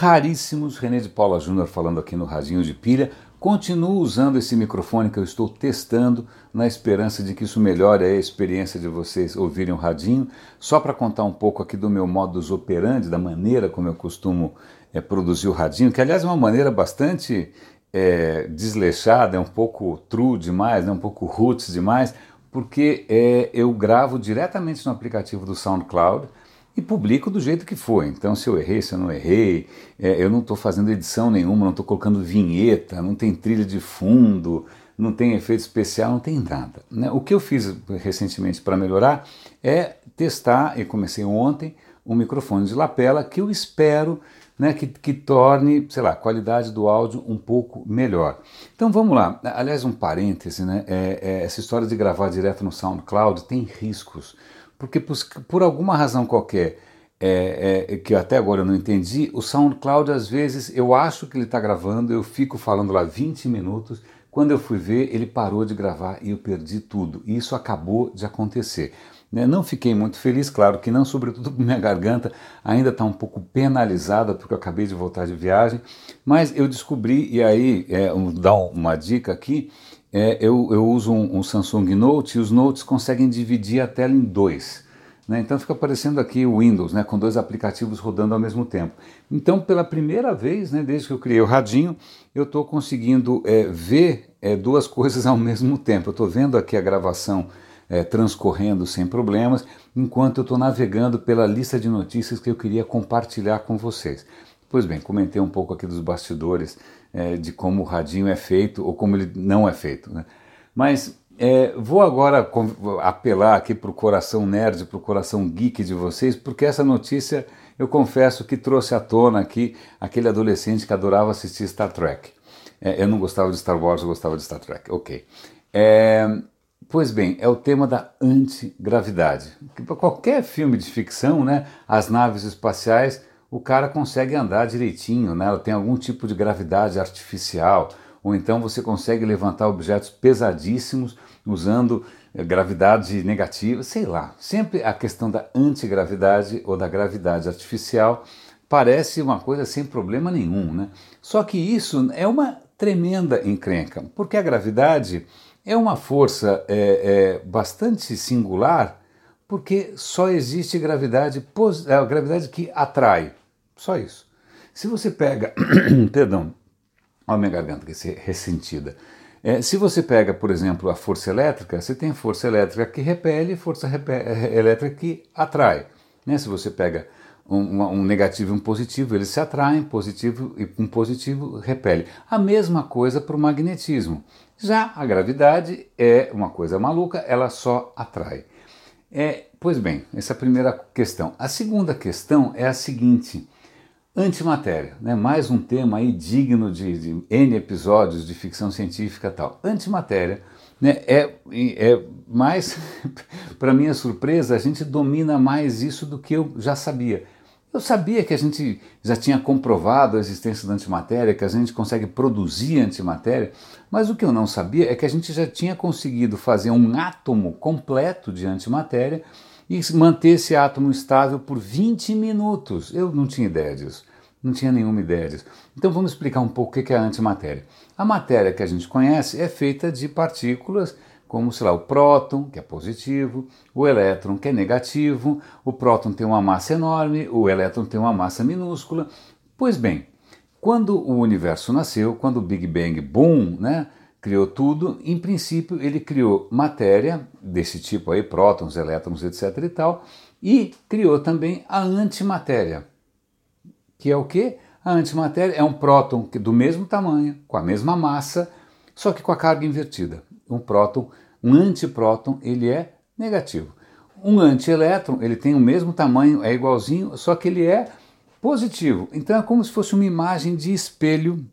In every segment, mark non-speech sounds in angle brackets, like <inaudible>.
raríssimos. René de Paula Júnior falando aqui no Radinho de Pilha. Continuo usando esse microfone que eu estou testando na esperança de que isso melhore a experiência de vocês ouvirem o radinho. Só para contar um pouco aqui do meu modus operandi, da maneira como eu costumo é, produzir o radinho, que aliás é uma maneira bastante é, desleixada, é um pouco true demais, é um pouco roots demais, porque é, eu gravo diretamente no aplicativo do SoundCloud e publico do jeito que for. Então, se eu errei, se eu não errei, é, eu não estou fazendo edição nenhuma, não estou colocando vinheta, não tem trilha de fundo, não tem efeito especial, não tem nada. Né? O que eu fiz recentemente para melhorar é testar, e comecei ontem, um microfone de lapela que eu espero né, que, que, torne, sei lá, a qualidade do áudio um pouco melhor. Então vamos lá. Aliás, um parêntese, né? É, é, essa história de gravar direto no SoundCloud tem riscos. Porque por, por alguma razão qualquer, é, é, que até agora eu não entendi, o SoundCloud às vezes eu acho que ele está gravando, eu fico falando lá 20 minutos, quando eu fui ver ele parou de gravar e eu perdi tudo. E isso acabou de acontecer. Né? Não fiquei muito feliz, claro que não, sobretudo <laughs> minha garganta ainda está um pouco penalizada porque eu acabei de voltar de viagem, mas eu descobri, e aí é, um, dar uma dica aqui, é, eu, eu, uso um, um, Samsung Note e os Notes conseguem dividir a tela em dois. Né? Então fica aparecendo aqui o Windows, né, com dois aplicativos rodando ao mesmo tempo. Então, pela primeira vez, né, desde que eu criei o radinho, eu estou conseguindo é, ver é, duas <laughs> coisas ao mesmo tempo. Eu estou vendo aqui a gravação é, transcorrendo sem problemas, enquanto eu estou navegando pela lista de notícias que eu queria compartilhar com vocês. Pois bem, comentei um pouco aqui dos bastidores é, de como o radinho é feito ou como ele não é feito. Né? Mas é, vou agora apelar aqui para o coração nerd, para o coração geek de vocês, porque essa notícia eu confesso que trouxe à tona aqui aquele adolescente que adorava assistir Star Trek. É, eu não gostava de Star Wars, eu gostava de Star Trek. Ok. É, pois bem, é o tema da antigravidade. Para qualquer filme de ficção, né, as naves espaciais o cara consegue andar direitinho, né? ela tem algum tipo de gravidade artificial, ou então você consegue levantar objetos pesadíssimos usando eh, gravidade negativa, sei lá. Sempre a questão da antigravidade ou da gravidade artificial parece uma coisa sem problema nenhum, né? Só que isso é uma tremenda encrenca, porque a gravidade é uma força é, é, bastante singular, porque só existe gravidade, a gravidade que atrai. Só isso. Se você pega, <clears throat> perdão, olha a minha que é ressentida. É, se você pega, por exemplo, a força elétrica, você tem força elétrica que repele e força repele, elétrica que atrai. Né? Se você pega um, um, negativo e um positivo, eles se atraem, positivo e um positivo repele. A mesma coisa para o magnetismo. Já a gravidade é uma coisa maluca, ela só atrai. É, pois bem, essa é a primeira questão. A segunda questão é a seguinte. Antimatéria, né? mais um tema aí digno de, de N episódios de ficção científica tal. Antimatéria né? é, é mais, <laughs> para minha surpresa, a gente domina mais isso do que eu já sabia. Eu sabia que a gente já tinha comprovado a existência da antimatéria, que a gente consegue produzir antimatéria, mas o que eu não sabia é que a gente já tinha conseguido fazer um átomo completo de antimatéria e manter esse átomo estável por 20 minutos. Eu não tinha ideia disso. Não tinha nenhuma ideia disso. Então vamos explicar um pouco o que é a antimatéria. A matéria que a gente conhece é feita de partículas como, sei lá, o próton, que é positivo, o elétron, que é negativo, o próton tem uma massa enorme, o elétron tem uma massa minúscula. Pois bem, quando o universo nasceu, quando o Big Bang, boom, né, criou tudo, em princípio ele criou matéria desse tipo aí, prótons, elétrons, etc e tal, e criou também a antimatéria, que é o que? A antimatéria é um próton do mesmo tamanho, com a mesma massa, só que com a carga invertida. Um próton, um antipróton, ele é negativo. Um antielétron, ele tem o mesmo tamanho, é igualzinho, só que ele é positivo. Então é como se fosse uma imagem de espelho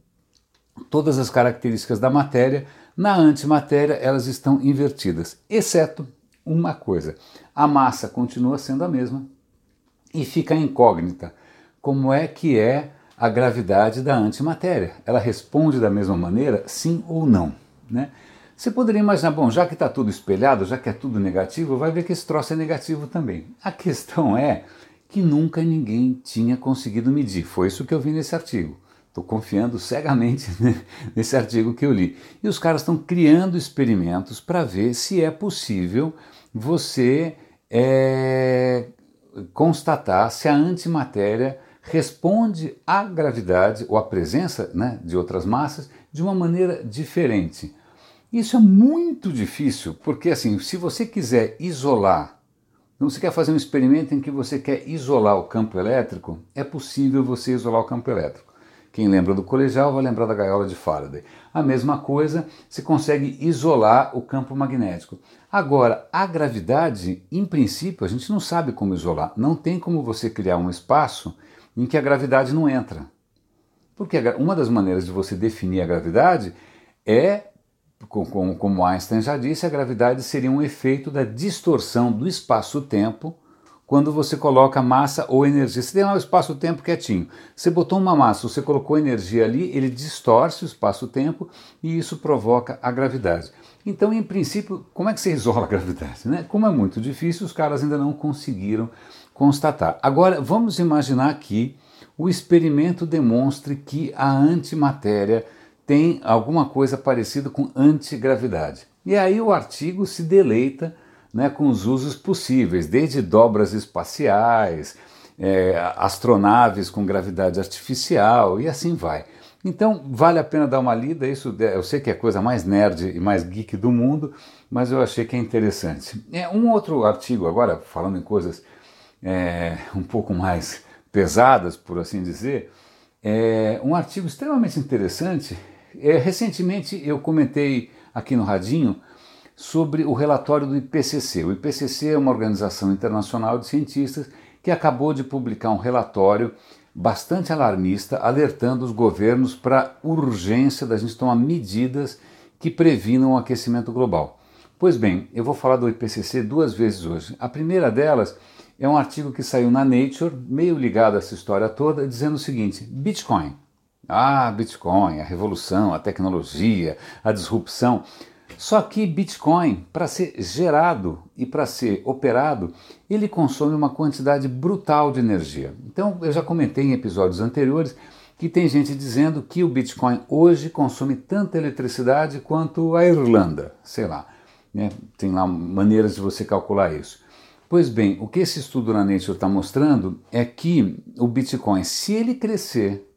todas as características da matéria, na antimatéria elas estão invertidas, exceto uma coisa: a massa continua sendo a mesma e fica incógnita. Como é que é a gravidade da antimatéria? Ela responde da mesma maneira, sim ou não? Né? Você poderia imaginar, bom, já que está tudo espelhado, já que é tudo negativo, vai ver que esse troço é negativo também. A questão é que nunca ninguém tinha conseguido medir. Foi isso que eu vi nesse artigo. Estou confiando cegamente <laughs> nesse artigo que eu li. E os caras estão criando experimentos para ver se é possível você é, constatar se a antimatéria responde à gravidade ou à presença né, de outras massas de uma maneira diferente. Isso é muito difícil, porque assim, se você quiser isolar, então você quer fazer um experimento em que você quer isolar o campo elétrico, é possível você isolar o campo elétrico. Quem lembra do colegial vai lembrar da gaiola de Faraday. A mesma coisa, se consegue isolar o campo magnético. Agora, a gravidade, em princípio, a gente não sabe como isolar. Não tem como você criar um espaço em que a gravidade não entra. Porque uma das maneiras de você definir a gravidade é, como Einstein já disse, a gravidade seria um efeito da distorção do espaço-tempo quando você coloca massa ou energia. Você tem lá o espaço-tempo quietinho. Você botou uma massa, você colocou energia ali, ele distorce o espaço-tempo e isso provoca a gravidade. Então, em princípio, como é que você <laughs> isola a gravidade? Né? Como é muito difícil, os caras ainda não conseguiram constatar. Agora, vamos imaginar que o experimento demonstre que a antimatéria tem alguma coisa parecida com antigravidade. E aí o artigo se deleita né, com os usos possíveis, desde dobras espaciais, é, astronaves com gravidade artificial e assim vai. Então vale a pena dar uma lida, isso eu sei que é a coisa mais nerd e mais geek do mundo, mas eu achei que é interessante. É, um outro artigo agora, falando em coisas é, um pouco mais pesadas, por assim dizer, é um artigo extremamente interessante. É, recentemente eu comentei aqui no Radinho sobre o relatório do IPCC. O IPCC é uma organização internacional de cientistas que acabou de publicar um relatório bastante alarmista, alertando os governos para a urgência da gente tomar medidas que previnam o aquecimento global. Pois bem, eu vou falar do IPCC duas vezes hoje. A primeira delas é um artigo que saiu na Nature, meio ligado a essa história toda, dizendo o seguinte: Bitcoin. Ah, Bitcoin, a revolução, a tecnologia, a disrupção. Só que Bitcoin, para ser gerado e para ser operado, ele consome uma quantidade brutal de energia. Então, eu já comentei em episódios anteriores que tem gente dizendo que o Bitcoin hoje consome tanta eletricidade quanto a Irlanda, sei lá. Né? Tem lá maneiras de você calcular isso. Pois bem, o que esse estudo na Nature está mostrando é que o Bitcoin, se ele crescer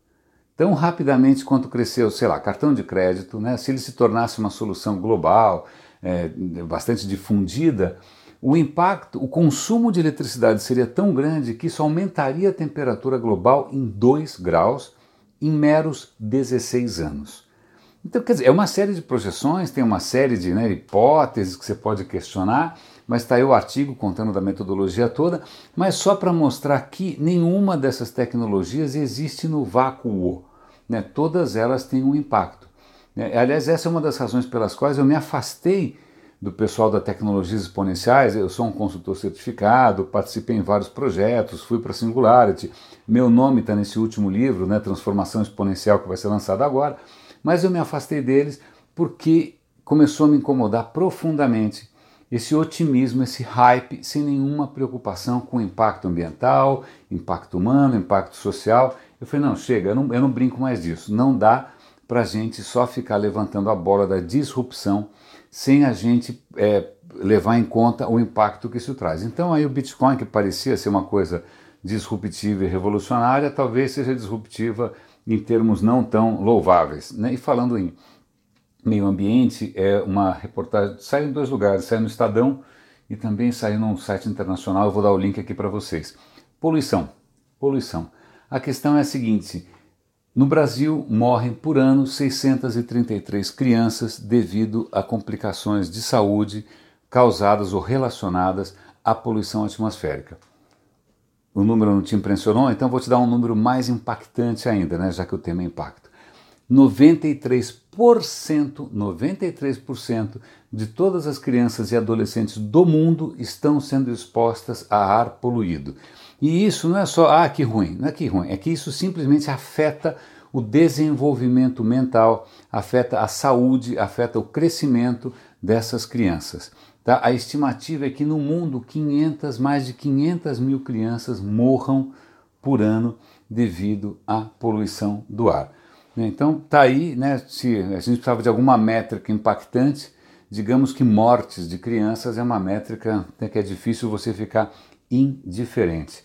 tão rapidamente quanto cresceu, sei lá, cartão de crédito, né, se ele se tornasse uma solução global, é, bastante difundida, o impacto, o consumo de eletricidade seria tão grande que isso aumentaria a temperatura global em 2 graus em meros 16 anos. Então, quer dizer, é uma série de projeções, tem uma série de né, hipóteses que você pode questionar, mas está aí o artigo contando da metodologia toda, mas só para mostrar que nenhuma dessas tecnologias existe no vácuo. Né? Todas elas têm um impacto. Né? Aliás, essa é uma das razões pelas quais eu me afastei do pessoal da Tecnologias Exponenciais. Eu sou um consultor certificado, participei em vários projetos, fui para Singularity. Meu nome está nesse último livro, né, Transformação Exponencial, que vai ser lançado agora. Mas eu me afastei deles porque começou a me incomodar profundamente esse otimismo, esse hype, sem nenhuma preocupação com impacto ambiental, impacto humano, impacto social. Eu falei, não, chega, eu não, eu não brinco mais disso. Não dá para a gente só ficar levantando a bola da disrupção sem a gente é, levar em conta o impacto que isso traz. Então aí o Bitcoin, que parecia ser uma coisa disruptiva e revolucionária, talvez seja disruptiva em termos não tão louváveis. Né? E falando em meio ambiente, é uma reportagem, sai em dois lugares, sai no Estadão e também sai num site internacional, eu vou dar o link aqui para vocês. Poluição, poluição. A questão é a seguinte, no Brasil morrem por ano 633 crianças devido a complicações de saúde causadas ou relacionadas à poluição atmosférica o número não te impressionou, então vou te dar um número mais impactante ainda, né, já que o tema é impacto. 93%, 93% de todas as crianças e adolescentes do mundo estão sendo expostas a ar poluído. E isso não é só, ah, que ruim, não é que ruim, é que isso simplesmente afeta o desenvolvimento mental, afeta a saúde, afeta o crescimento dessas crianças. Tá? A estimativa é que no mundo 500, mais de 500 mil crianças morram por ano devido à poluição do ar. Então tá aí, né, se a gente precisava de alguma métrica impactante, digamos que mortes de crianças é uma métrica né, que é difícil você ficar indiferente.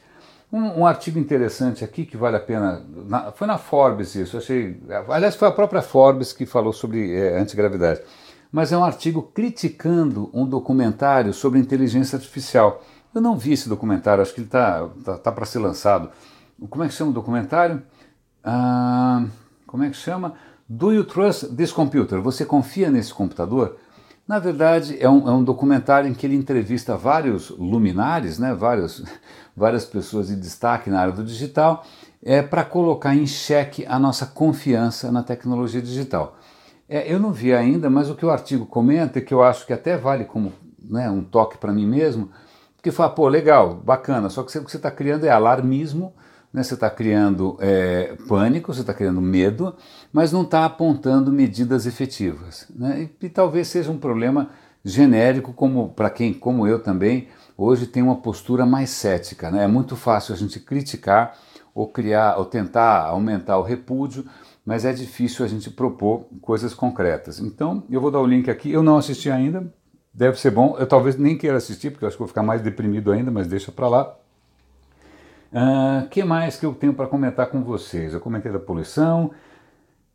Um, um, artigo interessante aqui que vale a pena, na, foi na Forbes isso, achei, aliás foi a própria Forbes que falou sobre é, antigravidade, mas é um artigo criticando um documentário sobre inteligência artificial. Eu não vi esse documentário, acho que ele está tá, tá para ser lançado. Como é que chama o documentário? Ah, como é que chama? Do you trust this computer? Você confia nesse computador? Na verdade, é um, é um documentário em que ele entrevista vários luminares, né, vários, <laughs> várias pessoas de destaque na área do digital, é, para colocar em xeque a nossa confiança na tecnologia digital. É, eu não vi ainda, mas o que o artigo comenta, que eu acho que até vale como né, um toque para mim mesmo, que fala, pô, legal, bacana, só que o que você está criando é alarmismo, né, você está criando é, pânico, você está criando medo, mas não está apontando medidas efetivas. Né? E, e, talvez seja um problema genérico, como para quem, como eu também, hoje tem uma postura mais cética. Né? É muito fácil a gente criticar ou criar ou tentar aumentar o repúdio, mas é difícil a gente propor coisas concretas. Então, eu vou dar o link aqui. Eu não assisti ainda, deve ser bom. Eu talvez nem queira assistir, porque eu acho que vou ficar mais deprimido ainda, mas deixa para lá. O ah, que mais que eu tenho para comentar com vocês? Eu comentei da poluição,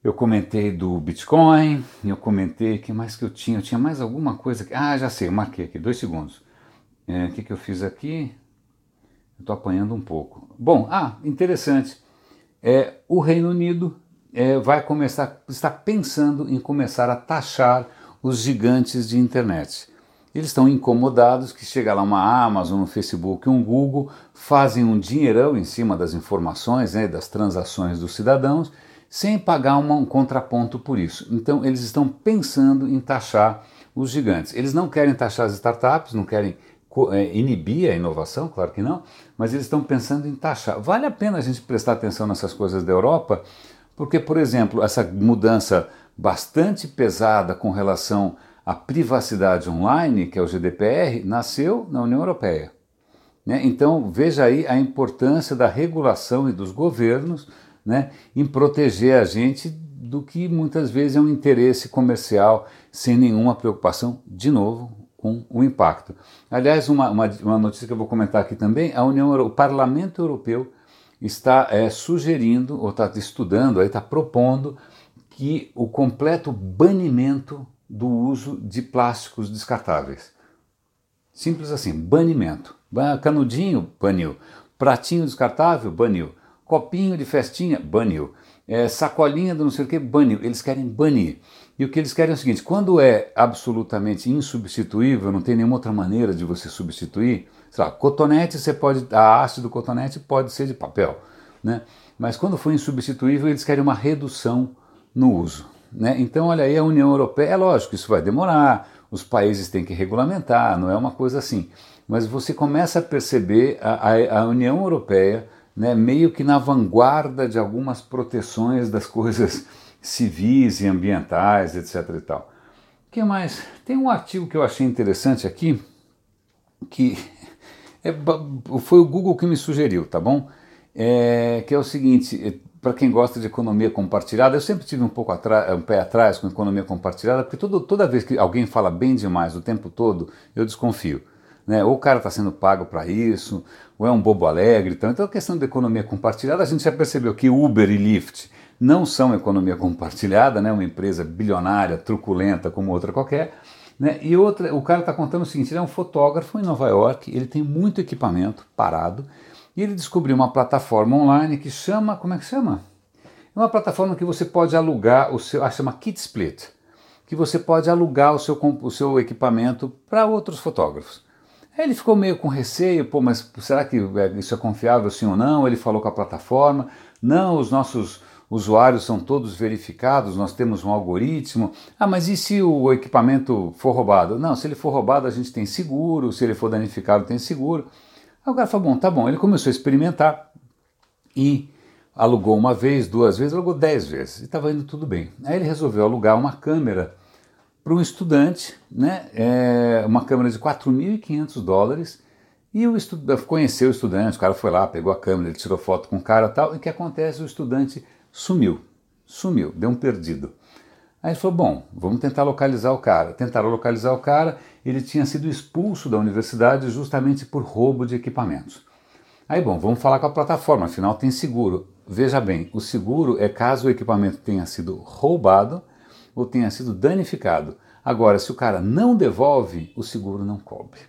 eu comentei do Bitcoin, eu comentei, que mais que eu tinha? Eu tinha mais alguma coisa? Que, ah, já sei, eu marquei aqui, dois segundos. É, o é, que, que eu fiz aqui? Estou apanhando um pouco. Bom, ah, interessante. É, o Reino Unido é, vai começar, está pensando em começar a taxar os gigantes de internet. Eles estão incomodados que chega lá uma Amazon, um Facebook, um Google, fazem um dinheirão em cima das informações, né, das transações dos cidadãos, sem pagar uma, um contraponto por isso. Então eles estão pensando em taxar os gigantes. Eles não querem taxar as startups, não querem é, inibir a inovação, claro que não, mas eles estão pensando em taxar. Vale a pena a gente prestar atenção nessas coisas da Europa, porque, por exemplo, essa mudança bastante pesada com relação a privacidade online, que é o GDPR, nasceu na União Europeia. Né? Então veja aí a importância da regulação e dos governos né, em proteger a gente do que muitas vezes é um interesse comercial sem nenhuma preocupação, de novo, com o impacto. Aliás, uma, uma, uma notícia que eu vou comentar aqui também, a União, o Parlamento Europeu está é, sugerindo, ou está estudando, está propondo que o completo banimento do uso de plásticos descartáveis. Simples assim, banimento. Canudinho, baniu. Pratinho descartável, baniu. Copinho de festinha, baniu. É, sacolinha do não sei o que, baniu. Eles querem banir. E o que eles querem é o seguinte: quando é absolutamente insubstituível, não tem nenhuma outra maneira de você substituir, sei lá, cotonete, você pode. A haste do cotonete pode ser de papel. Né? Mas quando for insubstituível, eles querem uma redução no uso. Né? Então, olha aí, a União Europeia, é lógico, isso vai demorar, os países têm que regulamentar, não é uma coisa assim. Mas você começa a perceber a, a, a União Europeia né, meio que na vanguarda de algumas proteções das <laughs> coisas civis e ambientais, etc. E tal. O que mais? Tem um artigo que eu achei interessante aqui, que <laughs> é, foi o Google que me sugeriu, tá bom? É, que é o seguinte: para quem gosta de economia compartilhada, eu sempre tive um pouco um pé atrás com economia compartilhada, porque todo, toda vez que alguém fala bem demais o tempo todo, eu desconfio. Né? Ou o cara está sendo pago para isso, ou é um bobo alegre. Então, então, a questão da economia compartilhada, a gente já percebeu que Uber e Lyft não são economia compartilhada, né? uma empresa bilionária, truculenta como outra qualquer. Né? E outra, o cara está contando o seguinte: ele é um fotógrafo em Nova York, ele tem muito equipamento parado e ele descobriu uma plataforma online que chama, como é que chama? É uma plataforma que você pode alugar o seu, ah, chama Kit Split, que você pode alugar o seu, o seu equipamento para outros fotógrafos. Aí ele ficou meio com receio, pô, mas será que é, isso é confiável sim ou não? Ele falou com a plataforma, não, os nossos usuários são todos verificados, nós temos um algoritmo. Ah, mas e se o equipamento for roubado? Não, se ele for roubado a gente tem seguro, se ele for danificado tem seguro. Cara falou, bom, tá bom. Ele começou a experimentar e alugou uma vez, duas vezes, alugou dez vezes e estava indo tudo bem. Aí ele resolveu alugar uma câmera para um estudante, né, é, uma câmera de 4.500 dólares, e o estudante conheceu o estudante, o cara foi lá, pegou a câmera, ele tirou foto com o cara tal, e o que acontece? O estudante sumiu, sumiu, deu um perdido. Aí ele falou, bom, vamos tentar localizar o cara. Tentaram localizar o cara, ele tinha sido expulso da universidade justamente por roubo de equipamentos. Aí, bom, vamos falar com a plataforma, afinal tem seguro. Veja bem, o seguro é caso o equipamento tenha sido roubado ou tenha sido danificado. Agora, se o cara não devolve, o seguro não cobre.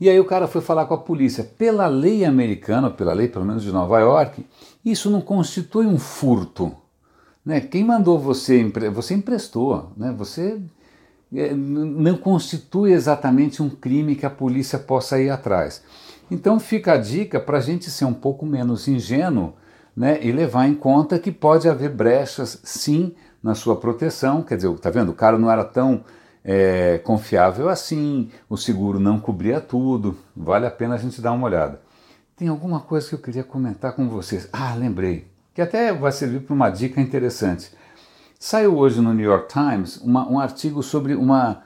E aí o cara foi falar com a polícia. Pela lei americana, pela lei pelo menos de Nova York, isso não constitui um furto. Né? Quem mandou você, você emprestou, né? você não constitui exatamente um crime que a polícia possa ir atrás. Então fica a dica para a gente ser um pouco menos ingênuo né, e levar em conta que pode haver brechas, sim, na sua proteção. Quer dizer, tá vendo? O cara não era tão é, confiável assim, o seguro não cobria tudo. Vale a pena a gente dar uma olhada. Tem alguma coisa que eu queria comentar com vocês. Ah, lembrei, que até vai servir para uma dica interessante. Saiu hoje no New York Times uma, um artigo sobre uma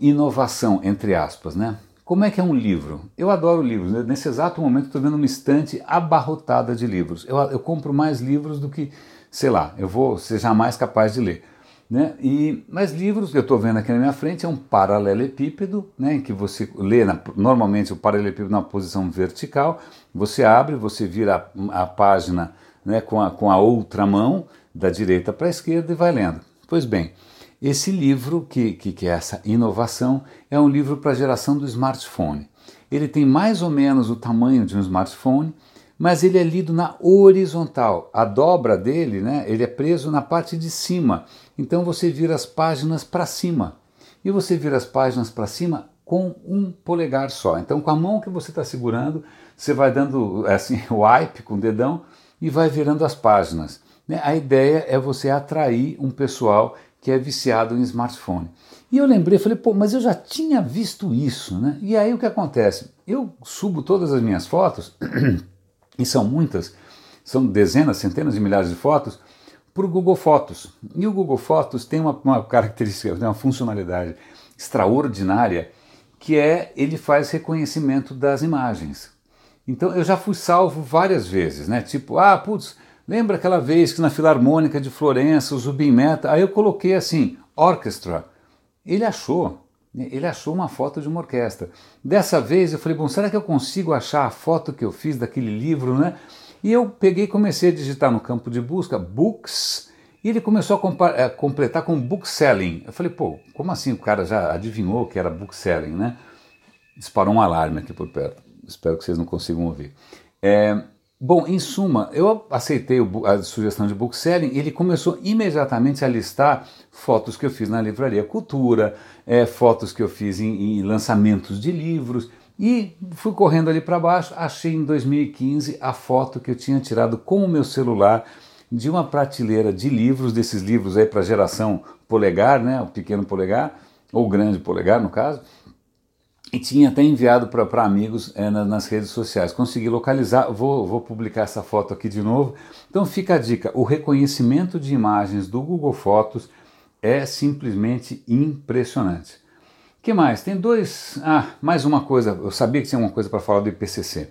inovação, entre aspas, né? Como é que é um livro? Eu adoro livros. Né? Nesse exato momento estou vendo uma estante abarrotada de livros. Eu, eu compro mais livros do que sei lá, eu vou ser jamais capaz de ler. Né? E, mas livros que eu estou vendo aqui na minha frente é um paralelepípedo, né, em que você lê na, normalmente o paralelepípedo na posição vertical, você abre, você vira a, a página né, com, a, com a outra mão, da direita para a esquerda e vai lendo. Pois bem, esse livro, que, que, que é essa inovação, é um livro para a geração do smartphone. Ele tem mais ou menos o tamanho de um smartphone, mas ele é lido na horizontal. A dobra dele, né, ele é preso na parte de cima. Então você vira as páginas para cima. E você vira as páginas para cima com um polegar só. Então, com a mão que você está segurando, você vai dando assim <laughs> wipe com o dedão e vai virando as páginas. Né? A ideia é você atrair um pessoal que é viciado em smartphone. E eu lembrei, falei, pô, mas eu já tinha visto isso, né? E aí o que acontece? Eu subo todas as minhas fotos <clears throat> e são muitas, são dezenas, centenas de milhares de fotos, para o Google Fotos. E o Google Fotos tem uma, uma característica, uma funcionalidade extraordinária, que é ele faz reconhecimento das imagens. Então eu já fui salvo várias vezes, né? Tipo, ah, putz, lembra aquela vez que na Filarmônica de Florença, o Zubin Meta, aí eu coloquei assim, orchestra. Ele achou, ele achou uma foto de uma orquestra. Dessa vez eu falei, bom, será que eu consigo achar a foto que eu fiz daquele livro, né? E eu peguei e comecei a digitar no campo de busca books e ele começou a, a completar com bookselling. Eu falei, pô, como assim o cara já adivinhou que era bookselling, né? Disparou um alarme aqui por perto. Espero que vocês não consigam ouvir. É, Bom, em suma, eu aceitei a sugestão de bookselling e ele começou imediatamente a listar fotos que eu fiz na Livraria Cultura, é, fotos que eu fiz em, em lançamentos de livros e fui correndo ali para baixo, achei em 2015 a foto que eu tinha tirado com o meu celular de uma prateleira de livros, desses livros aí para geração polegar, né, o pequeno polegar, ou grande polegar no caso, e tinha até enviado para amigos é, nas redes sociais. Consegui localizar, vou, vou publicar essa foto aqui de novo. Então fica a dica: o reconhecimento de imagens do Google Fotos é simplesmente impressionante. que mais? Tem dois. Ah, mais uma coisa. Eu sabia que tinha uma coisa para falar do IPCC.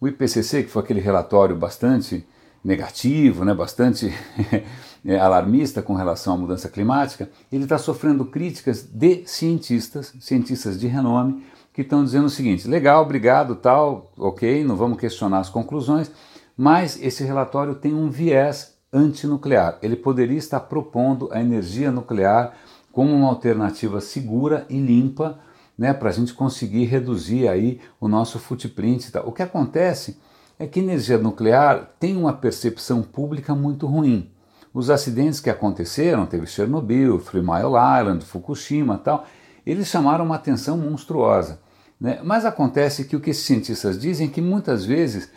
O IPCC, que foi aquele relatório bastante negativo, né, bastante <laughs> é, alarmista com relação à mudança climática, ele está sofrendo críticas de cientistas, cientistas de renome, que estão dizendo o seguinte: legal, obrigado, tal, ok, não vamos questionar as conclusões, mas esse relatório tem um viés antinuclear. Ele poderia estar propondo a energia nuclear como uma alternativa segura e limpa né, para a gente conseguir reduzir aí o nosso footprint. O que acontece é que energia nuclear tem uma percepção pública muito ruim. Os acidentes que aconteceram, teve Chernobyl, Three Mile Island, Fukushima tal, eles chamaram uma atenção monstruosa. Né? Mas acontece que o que esses cientistas dizem é que muitas vezes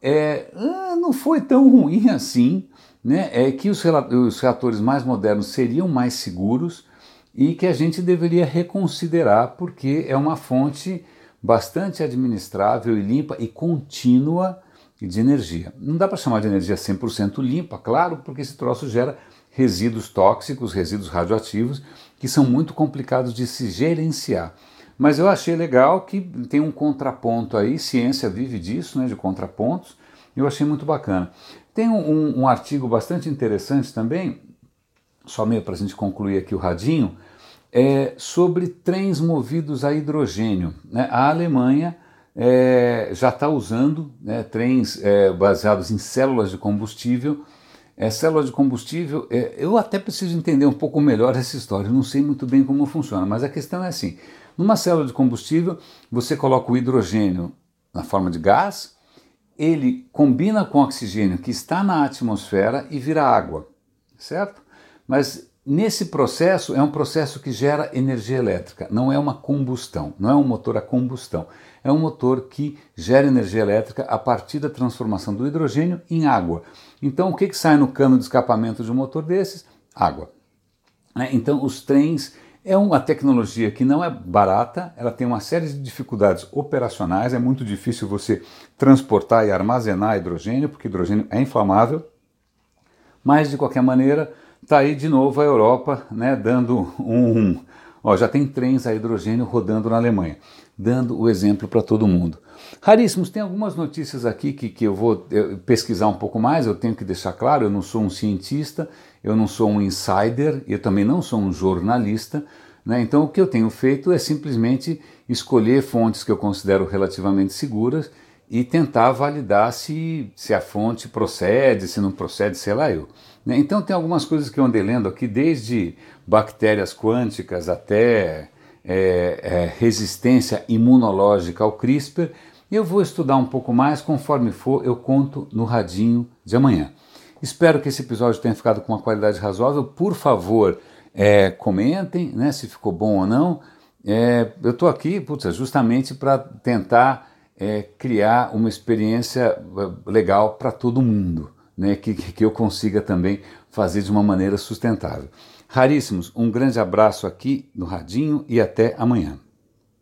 é, ah, não foi tão ruim assim, né? é que os, os reatores mais modernos seriam mais seguros e que a gente deveria reconsiderar porque é uma fonte bastante administrável e limpa e contínua de energia. Não dá para chamar de energia 100% limpa, claro, porque esse troço gera resíduos tóxicos, resíduos radioativos, que são muito complicados de se gerenciar. Mas eu achei legal que tem um contraponto aí, ciência vive disso, né, de contrapontos, eu achei muito bacana. Tem um, um artigo bastante interessante também, só meio para a gente concluir aqui o radinho, é sobre trens movidos a hidrogênio. Né? A Alemanha é, já está usando né, trens é, baseados em células de combustível. É, de combustível, é, eu até preciso entender um pouco melhor essa história, não sei muito bem como funciona, mas a questão é assim: numa célula de combustível, você coloca o hidrogênio na forma de gás, ele combina com o oxigênio que está na atmosfera e vira água, certo? Mas nesse processo é um processo que gera energia elétrica, não é uma combustão, não é um motor a combustão, é um motor que gera energia elétrica a partir da transformação do hidrogênio em água. Então o que, que sai no cano de escapamento de um motor desses? Água. É, então os trens é uma tecnologia que não é barata, ela tem uma série de dificuldades operacionais, é muito difícil você transportar e armazenar hidrogênio, porque hidrogênio é inflamável, mas de qualquer maneira, está aí de novo a Europa né, dando um. Ó, já tem trens a hidrogênio rodando na Alemanha, dando o exemplo para todo mundo. Raríssimos, tem algumas notícias aqui que, que eu vou pesquisar um pouco mais, eu tenho que deixar claro, eu não sou um cientista, eu não sou um insider, eu também não sou um jornalista, né? então o que eu tenho feito é simplesmente escolher fontes que eu considero relativamente seguras e tentar validar se, se a fonte procede, se não procede, sei lá eu. Né? Então tem algumas coisas que eu andei lendo aqui, desde bactérias quânticas até é, é, resistência imunológica ao CRISPR, eu vou estudar um pouco mais, conforme for, eu conto no radinho de amanhã. Espero que esse episódio tenha ficado com uma qualidade razoável. Por favor, é, comentem né, se ficou bom ou não. É, eu estou aqui putz, justamente para tentar é, criar uma experiência é, legal para todo mundo, né, que, que eu consiga também fazer de uma maneira sustentável. Raríssimos, um grande abraço aqui no Radinho e até amanhã.